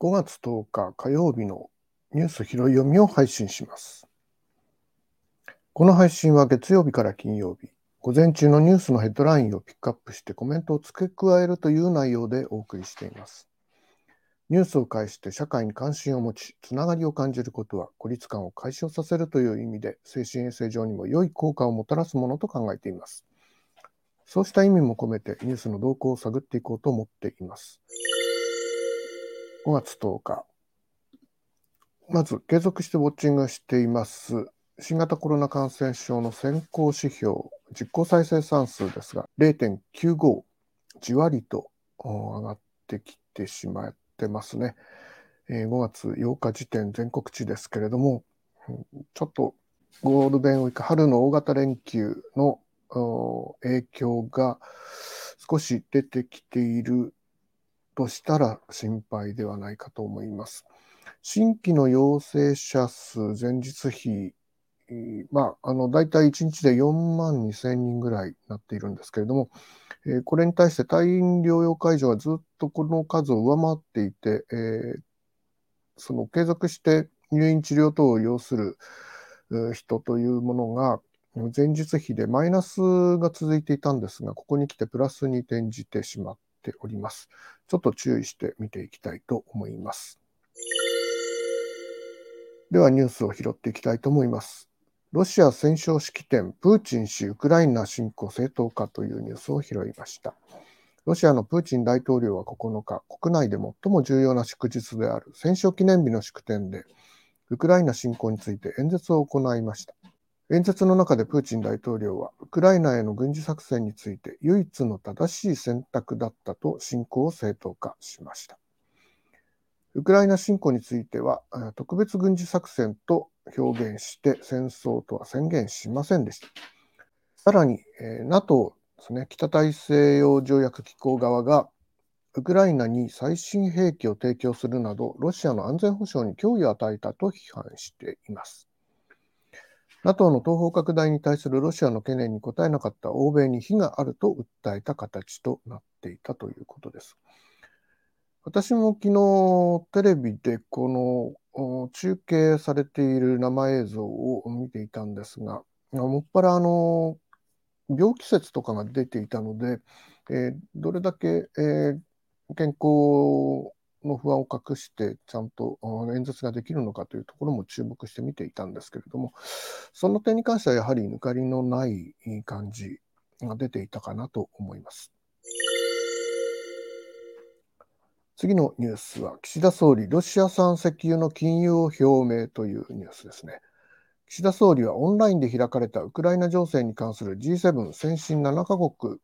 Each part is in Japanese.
5月10日火曜日のニュース拾い読みを配信します。この配信は月曜日から金曜日、午前中のニュースのヘッドラインをピックアップしてコメントを付け加えるという内容でお送りしています。ニュースを介して社会に関心を持ち、つながりを感じることは孤立感を解消させるという意味で、精神衛生上にも良い効果をもたらすものと考えています。そうした意味も込めてニュースの動向を探っていこうと思っています。5月10日。まず、継続してウォッチングしています。新型コロナ感染症の先行指標、実効再生産数ですが、0.95、じわりと上がってきてしまってますね。5月8日時点全国値ですけれども、ちょっとゴールデンウィーク、春の大型連休の影響が少し出てきているとしたら心配ではないかと思います。新規の陽性者数前日比、まあ、あの、大体1日で4万2千人ぐらいなっているんですけれども、えー、これに対して退院療養解除はずっとこの数を上回っていて、えー、その継続して入院治療等を要する人というものが、前日比でマイナスが続いていたんですが、ここに来てプラスに転じてしまっております。ちょっと注意して見ていきたいと思います。ではニュースを拾っていきたいと思います。ロシア戦勝式典、プーチン氏ウクライナ侵攻正当化というニュースを拾いました。ロシアのプーチン大統領は9日、国内で最も重要な祝日である戦勝記念日の祝典で、ウクライナ侵攻について演説を行いました。演説の中でプーチン大統領は、ウクライナへの軍事作戦について唯一の正しい選択だったと侵攻を正当化しました。ウクライナ侵攻については、特別軍事作戦と表現して戦争とは宣言しませんでした。さらに、NATO ですね、北大西洋条約機構側が、ウクライナに最新兵器を提供するなど、ロシアの安全保障に脅威を与えたと批判しています。NATO の東方拡大に対するロシアの懸念に応えなかった欧米に非があると訴えた形となっていたということです。私も昨日テレビでこの中継されている生映像を見ていたんですが、もっぱらあの病気説とかが出ていたので、えー、どれだけ、えー、健康の不安を隠してちゃんと演説ができるのかというところも注目して見ていたんですけれどもその点に関してはやはり抜かりのない感じが出ていたかなと思います。次のニュースは岸田総理ロシア産石油の禁輸を表明というニュースですね。岸田総理はオンラインで開かれたウクライナ情勢に関する G7 先進7カ国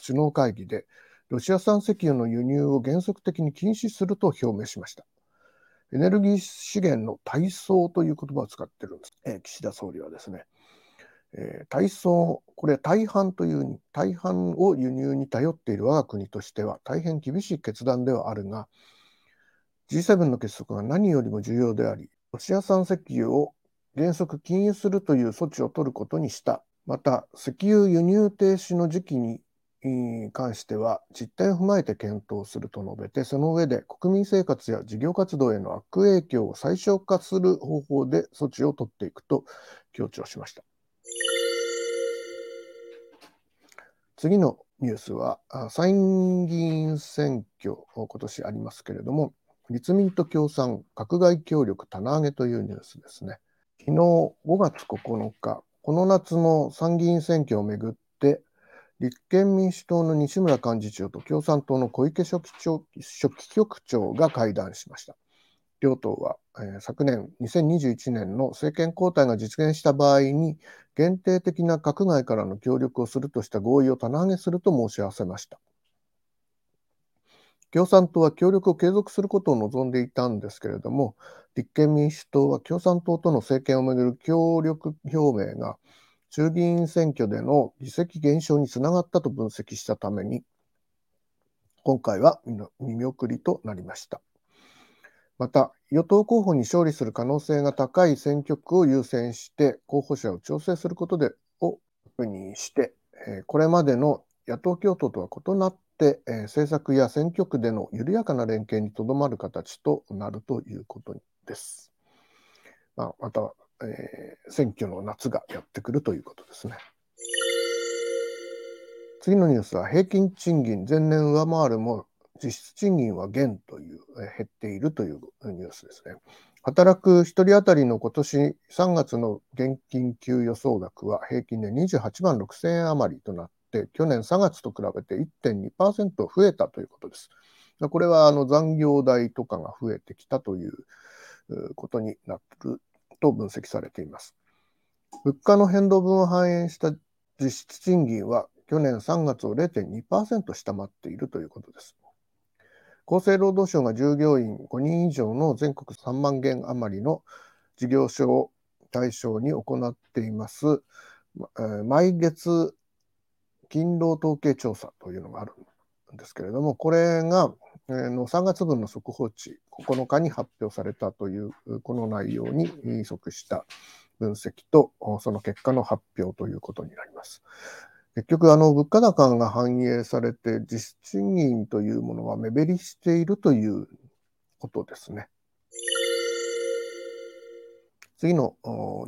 首脳会議でロシア産石油の輸入を原則的に禁止すると表明しました。エネルギー資源の体操という言葉を使ってるんです、え、岸田総理はですね。えー、体操、これ大半という、大半を輸入に頼っている我が国としては大変厳しい決断ではあるが、G7 の結束が何よりも重要であり、ロシア産石油を原則禁輸するという措置を取ることにした。また、石油輸入停止の時期に関しては実態を踏まえて検討すると述べて、その上で国民生活や事業活動への悪影響を最小化する方法で措置を取っていくと強調しました。次のニュースは参議院選挙今年ありますけれども立民と共産閣外協力棚上げというニュースですね昨日5月9日この夏の参議院選挙をめぐって立憲民主党の西村幹事長と共産党の小池書記書記局長が会談しました。両党は、えー、昨年2021年の政権交代が実現した場合に限定的な閣外からの協力をするとした合意を棚上げすると申し合わせました。共産党は協力を継続することを望んでいたんですけれども、立憲民主党は共産党との政権をめぐる協力表明が衆議院選挙での議席減少につながったと分析したために、今回は見送りとなりました。また、与党候補に勝利する可能性が高い選挙区を優先して候補者を調整することでを確認して、これまでの野党共闘とは異なって、政策や選挙区での緩やかな連携にとどまる形となるということです。まあ、また、えー、選挙の夏がやってくるということですね。次のニュースは平均賃金前年上回るも実質賃金は減という、減っているというニュースですね。働く1人当たりの今年3月の現金給与総額は平均で28万6000円余りとなって、去年3月と比べて1.2%増えたということです。これはあの残業代とかが増えてきたということになると分析されています。物価の変動分を反映した実質賃金は去年3月を0.2%下回っているということです。厚生労働省が従業員5人以上の全国3万件余りの事業所を対象に行っています、毎月勤労統計調査というのがあるんですけれども、これがえの3月分の速報値、9日に発表されたというこの内容に即した分析と、その結果の発表ということになります。結局、あの物価高が反映されて、実質賃金というものは目減りしているということですね。次の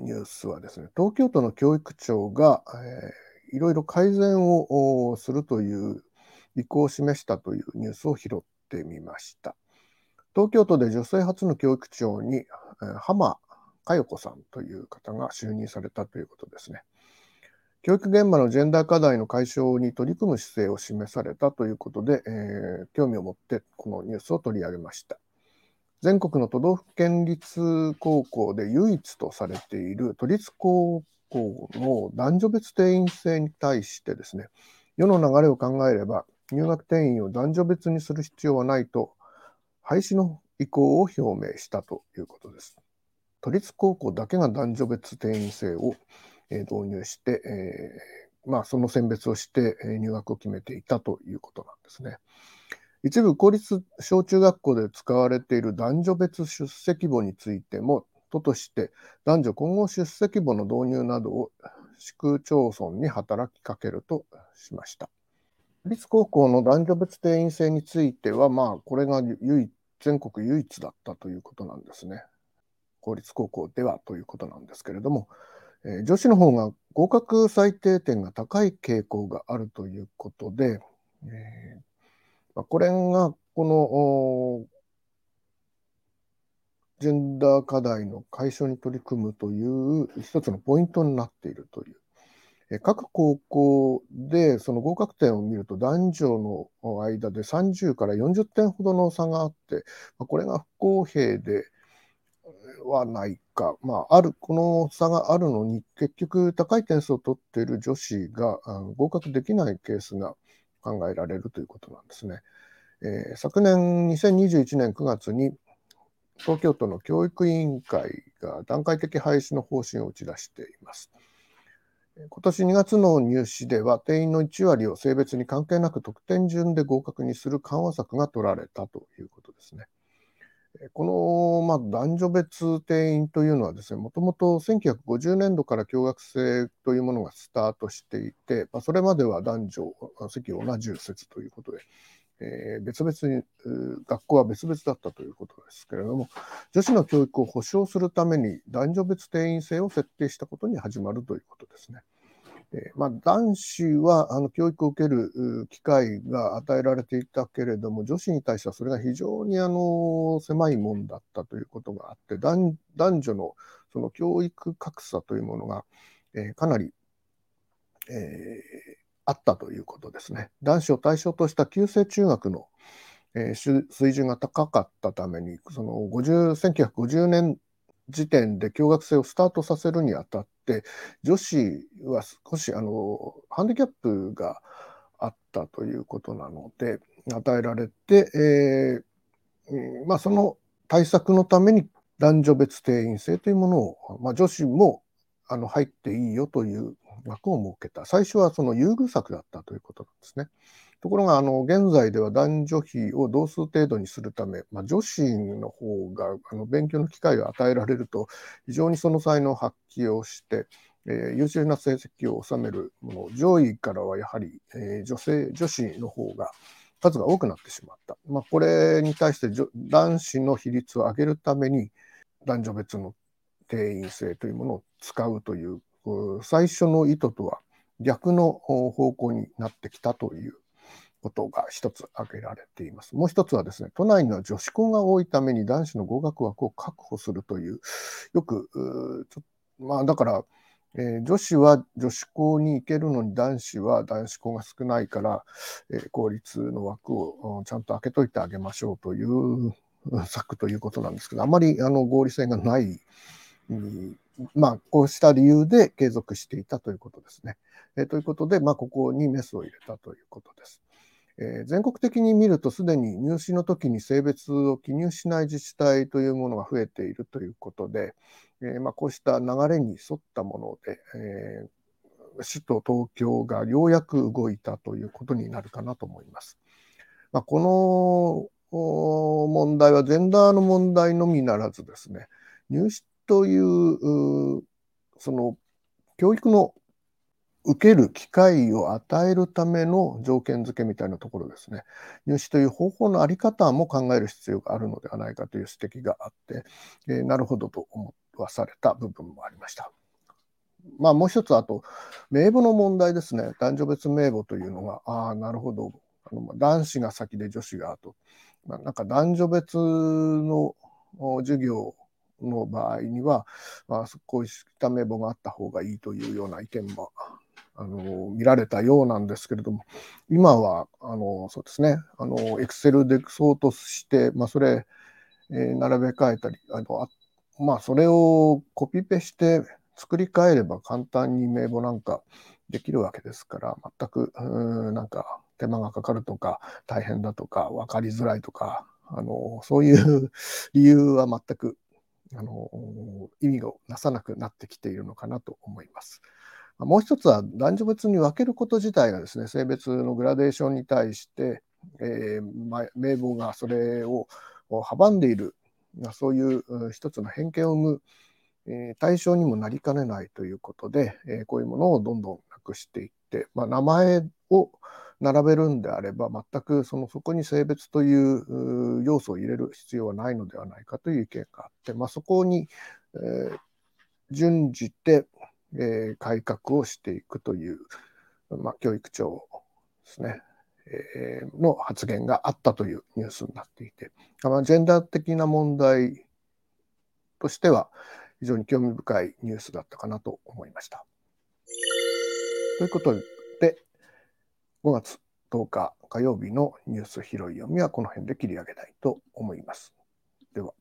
ニュースはですね、東京都の教育庁が、えー、いろいろ改善をするという意向を示したというニュースを拾ってみました。東京都で女性初の教育長に浜佳代子さんという方が就任されたということですね。教育現場のジェンダー課題の解消に取り組む姿勢を示されたということで、えー、興味を持ってこのニュースを取り上げました。全国の都道府県立高校で唯一とされている都立高校の男女別定員制に対してですね、世の流れを考えれば入学定員を男女別にする必要はないと廃止の意向を表明したということです。都立高校だけが男女別定員制を導入して、えー、まあ、その選別をして入学を決めていたということなんですね。一部公立小中学校で使われている男女別出席簿についても、都として男女混合出席簿の導入などを市区町村に働きかけるとしました。立高校の男女別定員制については、まあ、これが唯全国唯一だったということなんですね。公立高校ではということなんですけれども、え、女子の方が合格最低点が高い傾向があるということで、えーまあ、これがこのジェンダー課題の解消に取り組むという一つのポイントになっているという。各高校でその合格点を見ると男女の間で30から40点ほどの差があって、これが不公平ではないか、まあ、あるこの差があるのに結局高い点数を取っている女子が合格できないケースが考えられるということなんですね。えー、昨年2021年9月に東京都の教育委員会が段階的廃止の方針を打ち出しています。今年2月の入試では定員の1割を性別に関係なく得点順で合格にする緩和策が取られたということですね。この、まあ、男女別定員というのはですね、もともと1950年度から共学制というものがスタートしていて、まあ、それまでは男女席同じ説ということで、えー、別々に学校は別々だったということですけれども女子の教育を保障するために男女別定員制を設定したことに始まるということですね。え、まあ、男子はあの教育を受ける機会が与えられていたけれども女子に対してはそれが非常にあの狭いもんだったということがあって男女のその教育格差というものが、えー、かなり、えーあったということですね。男子を対象とした旧制中学の、えー、水準が高かったために、その50 1950年時点で共学生をスタートさせるにあたって、女子は少しあのハンディキャップがあったということなので、与えられて、えーまあ、その対策のために男女別定員制というものを、まあ、女子もあの入っていいよという枠を設けた。最初はその優遇策だったということなんですね。ところが、あの、現在では男女比を同数程度にするため、まあ、女子の方が、あの、勉強の機会を与えられると、非常にその才能を発揮をして、えー、優秀な成績を収めるもの、上位からはやはり、えー、女性、女子の方が数が多くなってしまった。まあ、これに対して男子の比率を上げるために、男女別の定員制というものを使うという、最初の意図とは逆の方向になってきたということが一つ挙げられています。もう一つはですね、都内には女子校が多いために男子の合格枠を確保するという、よく、ちょまあだから、えー、女子は女子校に行けるのに男子は男子校が少ないから、えー、公立の枠をちゃんと開けといてあげましょうという策ということなんですけど、あまりあの合理性がない、うんまあ、こうした理由で継続していたということですね。えー、ということで、まあ、ここにメスを入れたということです。えー、全国的に見ると、すでに入試の時に性別を記入しない自治体というものが増えているということで、えー、まあ、こうした流れに沿ったもので、えー、首都東京がようやく動いたということになるかなと思います。まあ、この問題はジェンダーの問題のみならずですね、入試というその教育の受ける機会を与えるための条件付けみたいなところですね。入試という方法のあり方も考える必要があるのではないかという指摘があって、えー、なるほどと思わされた部分もありました。まあもう一つあと、名簿の問題ですね。男女別名簿というのが、ああ、なるほど。あの男子が先で女子が後。まあ、なんか男女別の授業の場合には、まあ、こうした名簿があった方がいいというような意見もあの見られたようなんですけれども、今はあのそうですね、エクセルでそうとして、まあ、それ、えー、並べ替えたり、あのあまあ、それをコピペして作り変えれば簡単に名簿なんかできるわけですから、全くうんなんか手間がかかるとか、大変だとか、分かりづらいとか、あのそういう 理由は全くあの意味をなさなくなってきているのかなと思います。もう一つは男女別に分けること自体がですね、性別のグラデーションに対して、えー、名簿がそれを阻んでいる、そういう一つの偏見を生む、えー、対象にもなりかねないということで、えー、こういうものをどんどんなくしていって、まあ、名前を並べるんであれば、全くそのそこに性別という要素を入れる必要はないのではないかという意見があって、まあ、そこに、えー、準じて、えー、改革をしていくという、まあ、教育長ですね、えー、の発言があったというニュースになっていて、まあ、ジェンダー的な問題としては非常に興味深いニュースだったかなと思いました。ということで、5月10日火曜日のニュース拾い読みはこの辺で切り上げたいと思います。では。